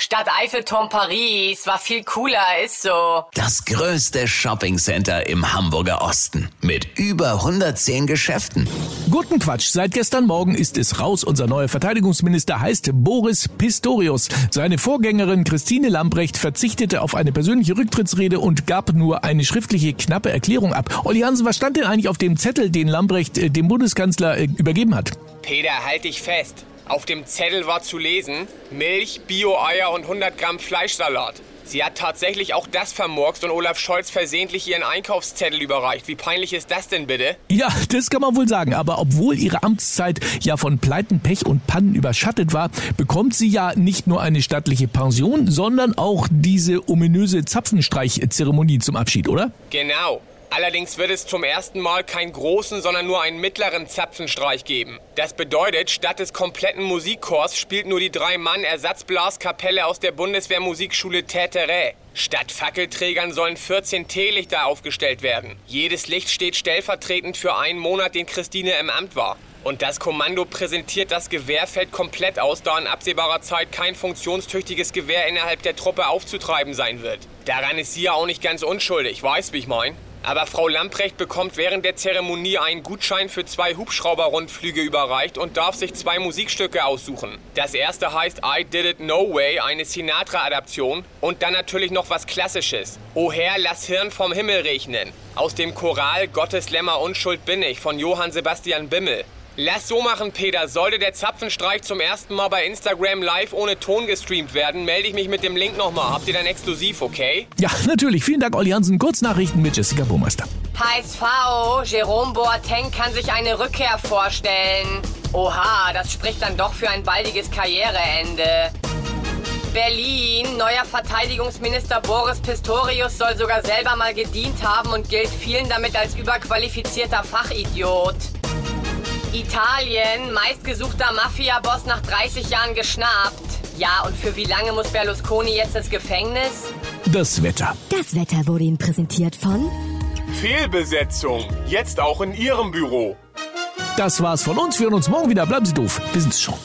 Stadt Eiffelturm Paris war viel cooler, ist so. Das größte Shoppingcenter im Hamburger Osten mit über 110 Geschäften. Guten Quatsch. Seit gestern Morgen ist es raus. Unser neuer Verteidigungsminister heißt Boris Pistorius. Seine Vorgängerin Christine Lambrecht verzichtete auf eine persönliche Rücktrittsrede und gab nur eine schriftliche knappe Erklärung ab. Olli Hansen, was stand denn eigentlich auf dem Zettel, den Lambrecht äh, dem Bundeskanzler äh, übergeben hat? Peter, halt dich fest. Auf dem Zettel war zu lesen, Milch, Bio-Eier und 100 Gramm Fleischsalat. Sie hat tatsächlich auch das vermurkst und Olaf Scholz versehentlich ihren Einkaufszettel überreicht. Wie peinlich ist das denn bitte? Ja, das kann man wohl sagen. Aber obwohl ihre Amtszeit ja von Pleiten, Pech und Pannen überschattet war, bekommt sie ja nicht nur eine stattliche Pension, sondern auch diese ominöse Zapfenstreichzeremonie zum Abschied, oder? Genau. Allerdings wird es zum ersten Mal keinen großen, sondern nur einen mittleren Zapfenstreich geben. Das bedeutet, statt des kompletten Musikchors spielt nur die Drei-Mann-Ersatzblaskapelle aus der Bundeswehrmusikschule Täterä. Statt Fackelträgern sollen 14 Teelichter aufgestellt werden. Jedes Licht steht stellvertretend für einen Monat, den Christine im Amt war. Und das Kommando präsentiert das Gewehrfeld komplett aus, da in absehbarer Zeit kein funktionstüchtiges Gewehr innerhalb der Truppe aufzutreiben sein wird. Daran ist sie ja auch nicht ganz unschuldig, weißt wie ich mein? Aber Frau Lamprecht bekommt während der Zeremonie einen Gutschein für zwei Hubschrauberrundflüge überreicht und darf sich zwei Musikstücke aussuchen. Das erste heißt I Did It No Way, eine Sinatra-Adaption. Und dann natürlich noch was Klassisches. O Herr, lass Hirn vom Himmel regnen. Aus dem Choral Gottes Lämmer Unschuld bin ich von Johann Sebastian Bimmel. Lass so machen, Peter. Sollte der Zapfenstreich zum ersten Mal bei Instagram live ohne Ton gestreamt werden, melde ich mich mit dem Link nochmal. Habt ihr dann exklusiv, okay? Ja, natürlich. Vielen Dank, Olli Hansen. Kurznachrichten mit Jessica Burmeister. HSV, Jerome Boateng kann sich eine Rückkehr vorstellen. Oha, das spricht dann doch für ein baldiges Karriereende. Berlin, neuer Verteidigungsminister Boris Pistorius soll sogar selber mal gedient haben und gilt vielen damit als überqualifizierter Fachidiot. Italien, meistgesuchter Mafia-Boss nach 30 Jahren geschnappt. Ja, und für wie lange muss Berlusconi jetzt ins Gefängnis? Das Wetter. Das Wetter wurde Ihnen präsentiert von Fehlbesetzung. Jetzt auch in Ihrem Büro. Das war's von uns. Wir hören uns morgen wieder. Bleiben Sie doof. Wir sind's schon.